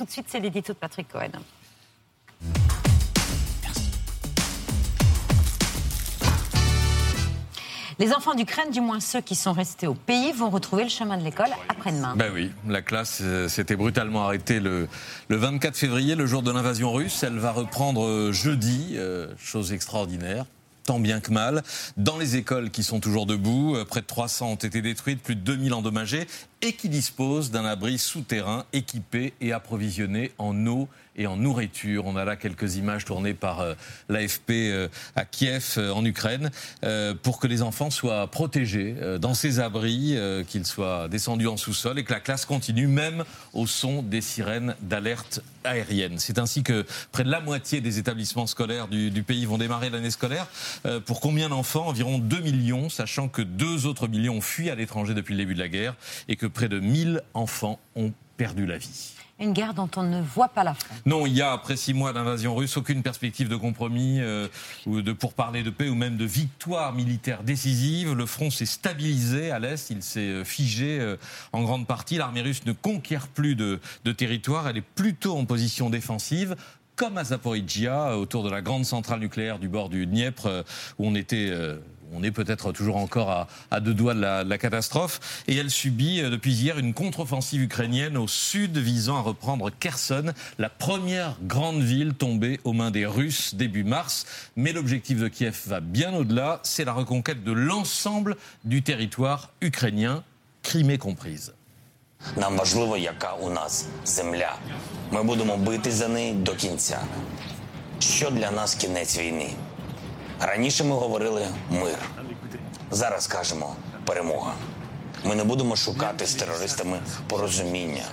Tout de suite, c'est l'édito de Patrick Cohen. Les enfants d'Ukraine, du moins ceux qui sont restés au pays, vont retrouver le chemin de l'école après-demain. Ben oui, la classe euh, s'était brutalement arrêtée le, le 24 février, le jour de l'invasion russe. Elle va reprendre euh, jeudi, euh, chose extraordinaire tant bien que mal. Dans les écoles qui sont toujours debout, près de 300 ont été détruites, plus de 2000 endommagées, et qui disposent d'un abri souterrain équipé et approvisionné en eau et en nourriture. On a là quelques images tournées par euh, l'AFP euh, à Kiev, euh, en Ukraine, pour que les enfants soient protégés dans ces abris, qu'ils soient descendus en sous-sol et que la classe continue même au son des sirènes d'alerte aérienne. C'est ainsi que près de la moitié des établissements scolaires du, du pays vont démarrer l'année scolaire. pour combien d'enfants? Environ 2 millions, sachant que 2 autres millions ont fui à l'étranger depuis le début de la guerre et que près de 1000 enfants ont perdu la vie. Une guerre dont on ne voit pas la fin. Non, il y a, après six mois d'invasion russe, aucune perspective de compromis euh, ou de pourparler de paix ou même de victoire militaire décisive. Le front s'est stabilisé à l'Est, il s'est euh, figé euh, en grande partie. L'armée russe ne conquiert plus de, de territoire, elle est plutôt en position défensive comme à Zaporizhia, autour de la grande centrale nucléaire du bord du Dniepr, où on était on est peut-être toujours encore à, deux doigts de la, catastrophe. Et elle subit euh, depuis hier une contre-offensive ukrainienne au sud visant à reprendre Kherson, la première grande ville tombée aux mains des Russes début mars. Mais l'objectif de Kiev va bien au-delà, c'est la reconquête de l'ensemble du territoire ukrainien, Crimée comprise. Нам важливо, яка у нас земля. Ми будемо бити за неї до кінця. Що для нас кінець війни? Раніше ми говорили мир. Зараз кажемо перемога. Ми не будемо шукати з терористами порозуміння.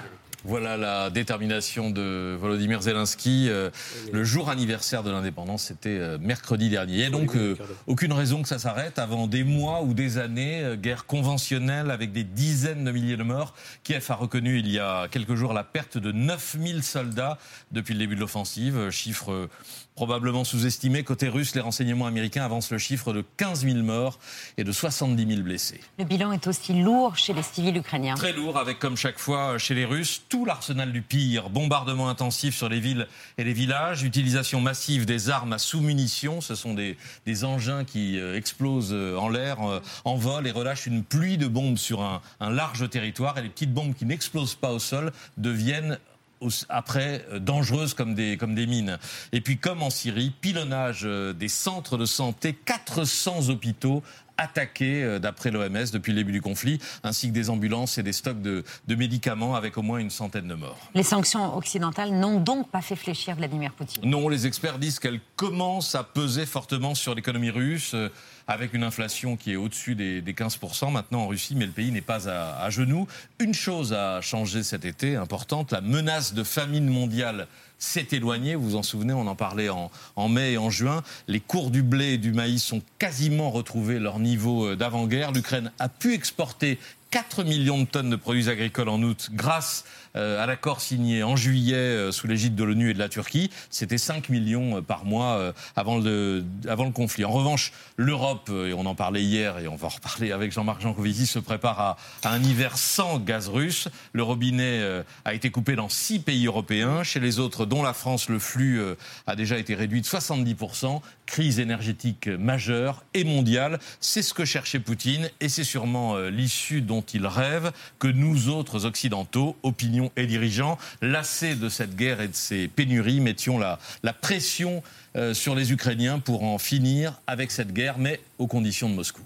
Voilà la détermination de Volodymyr Zelensky. Euh, le jour anniversaire de l'indépendance, c'était euh, mercredi dernier. Il n'y a donc euh, aucune raison que ça s'arrête avant des mois ou des années, guerre conventionnelle avec des dizaines de milliers de morts. Kiev a reconnu il y a quelques jours la perte de 9000 soldats depuis le début de l'offensive, chiffre probablement sous-estimé. Côté russe, les renseignements américains avancent le chiffre de 15 000 morts et de 70 000 blessés. Le bilan est aussi lourd chez les civils ukrainiens. Très lourd, avec comme chaque fois chez les Russes, tout l'arsenal du pire. Bombardements intensifs sur les villes et les villages, utilisation massive des armes à sous-munitions. Ce sont des, engins qui euh, explosent euh, en l'air, euh, en vol et relâchent une pluie de bombes sur un, large territoire. Et les petites bombes qui n'explosent pas au sol deviennent après dangereuses comme des, mines. Et puis comme en Syrie, pilonnage des centres de santé, 400 hôpitaux attaqués euh, d'après l'OMS depuis le début du conflit, ainsi que des ambulances et des stocks de, de, médicaments avec au moins une centaine de morts. Les sanctions occidentales n'ont donc pas fait fléchir Vladimir Poutine Non, les experts disent qu'elles commencent à peser fortement sur l'économie russe avec une inflation qui est au-dessus des, 15% maintenant en Russie, mais le pays n'est pas à, à genoux. Une chose a changé cet été, importante, la menace de famine mondiale s'est éloignée. Vous vous en souvenez, on en parlait en, en, mai et en juin. Les cours du blé et du maïs sont quasiment retrouvés leur niveau euh, d'avant-guerre. L'Ukraine a pu exporter 4 millions de tonnes de produits agricoles en août grâce euh, à l'accord signé en juillet euh, sous l'égide de l'ONU et de la Turquie. C'était 5 millions euh, par mois avant, le, conflit. En revanche, l'Europe, et on en parlait hier et on va en reparler avec Jean-Marc Jancovici, se prépare à, à, un hiver sans gaz russe. Le robinet a été coupé dans 6 pays européens. Chez les autres, dont la France, le flux a déjà été réduit de 70% crise énergétique majeure et mondiale. C'est ce que cherchait Poutine et c'est sûrement l'issue dont il rêve que nous autres occidentaux, opinions et dirigeants, lassés de cette guerre et de ces pénuries, mettions la, la pression euh, sur les Ukrainiens pour en finir avec cette guerre, mais aux conditions de Moscou.